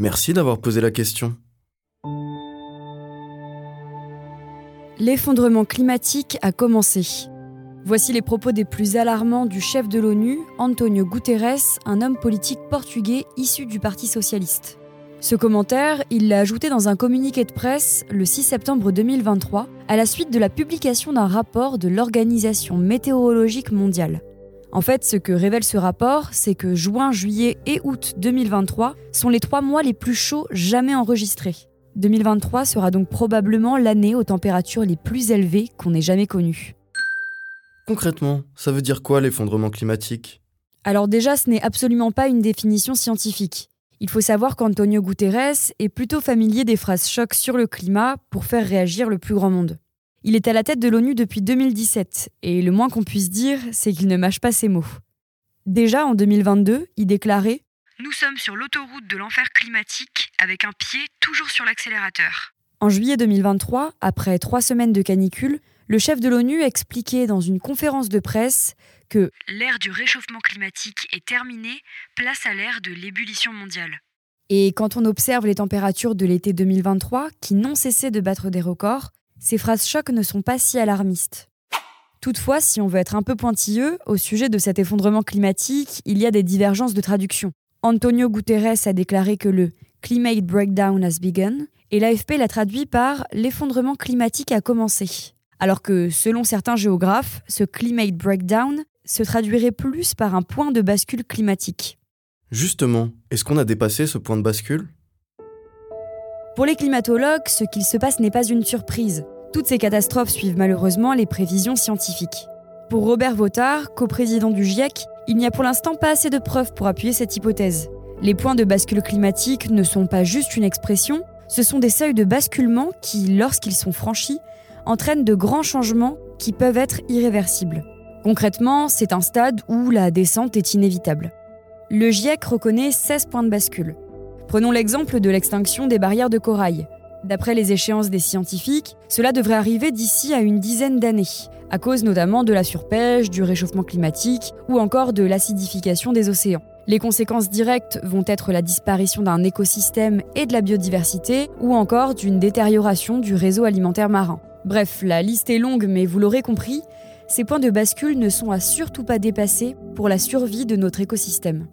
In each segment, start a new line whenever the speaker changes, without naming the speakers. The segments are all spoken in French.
Merci d'avoir posé la question.
L'effondrement climatique a commencé. Voici les propos des plus alarmants du chef de l'ONU, Antonio Guterres, un homme politique portugais issu du Parti socialiste. Ce commentaire, il l'a ajouté dans un communiqué de presse le 6 septembre 2023, à la suite de la publication d'un rapport de l'Organisation météorologique mondiale. En fait, ce que révèle ce rapport, c'est que juin, juillet et août 2023 sont les trois mois les plus chauds jamais enregistrés. 2023 sera donc probablement l'année aux températures les plus élevées qu'on ait jamais connues.
Concrètement, ça veut dire quoi l'effondrement climatique?
Alors déjà, ce n'est absolument pas une définition scientifique. Il faut savoir qu'Antonio Guterres est plutôt familier des phrases chocs sur le climat pour faire réagir le plus grand monde. Il est à la tête de l'ONU depuis 2017, et le moins qu'on puisse dire, c'est qu'il ne mâche pas ses mots. Déjà en 2022, il déclarait
Nous sommes sur l'autoroute de l'enfer climatique, avec un pied toujours sur l'accélérateur.
En juillet 2023, après trois semaines de canicule, le chef de l'ONU expliquait dans une conférence de presse que
L'ère du réchauffement climatique est terminée, place à l'ère de l'ébullition mondiale.
Et quand on observe les températures de l'été 2023, qui n'ont cessé de battre des records, ces phrases chocs ne sont pas si alarmistes. Toutefois, si on veut être un peu pointilleux, au sujet de cet effondrement climatique, il y a des divergences de traduction. Antonio Guterres a déclaré que le Climate Breakdown has begun, et l'AFP l'a traduit par L'effondrement climatique a commencé. Alors que, selon certains géographes, ce Climate Breakdown se traduirait plus par un point de bascule climatique.
Justement, est-ce qu'on a dépassé ce point de bascule?
Pour les climatologues, ce qu'il se passe n'est pas une surprise. Toutes ces catastrophes suivent malheureusement les prévisions scientifiques. Pour Robert Votard, coprésident du GIEC, il n'y a pour l'instant pas assez de preuves pour appuyer cette hypothèse. Les points de bascule climatique ne sont pas juste une expression, ce sont des seuils de basculement qui, lorsqu'ils sont franchis, entraînent de grands changements qui peuvent être irréversibles. Concrètement, c'est un stade où la descente est inévitable. Le GIEC reconnaît 16 points de bascule. Prenons l'exemple de l'extinction des barrières de corail. D'après les échéances des scientifiques, cela devrait arriver d'ici à une dizaine d'années, à cause notamment de la surpêche, du réchauffement climatique ou encore de l'acidification des océans. Les conséquences directes vont être la disparition d'un écosystème et de la biodiversité, ou encore d'une détérioration du réseau alimentaire marin. Bref, la liste est longue, mais vous l'aurez compris, ces points de bascule ne sont à surtout pas dépasser pour la survie de notre écosystème.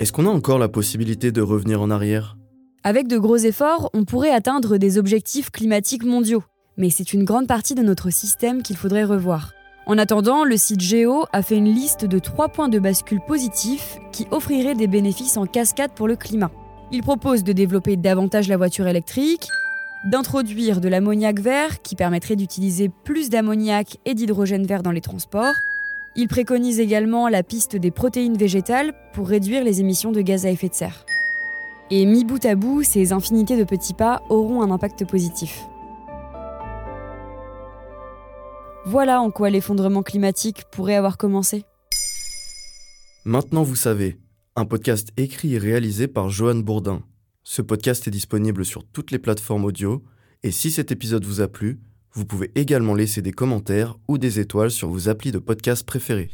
Est-ce qu'on a encore la possibilité de revenir en arrière?
Avec de gros efforts, on pourrait atteindre des objectifs climatiques mondiaux, mais c'est une grande partie de notre système qu'il faudrait revoir. En attendant, le site Géo a fait une liste de trois points de bascule positifs qui offriraient des bénéfices en cascade pour le climat. Il propose de développer davantage la voiture électrique, d'introduire de l'ammoniac vert qui permettrait d'utiliser plus d'ammoniac et d'hydrogène vert dans les transports. Il préconise également la piste des protéines végétales pour réduire les émissions de gaz à effet de serre. Et mis bout à bout, ces infinités de petits pas auront un impact positif. Voilà en quoi l'effondrement climatique pourrait avoir commencé.
Maintenant vous savez, un podcast écrit et réalisé par Johan Bourdin. Ce podcast est disponible sur toutes les plateformes audio, et si cet épisode vous a plu, vous pouvez également laisser des commentaires ou des étoiles sur vos applis de podcast préférés.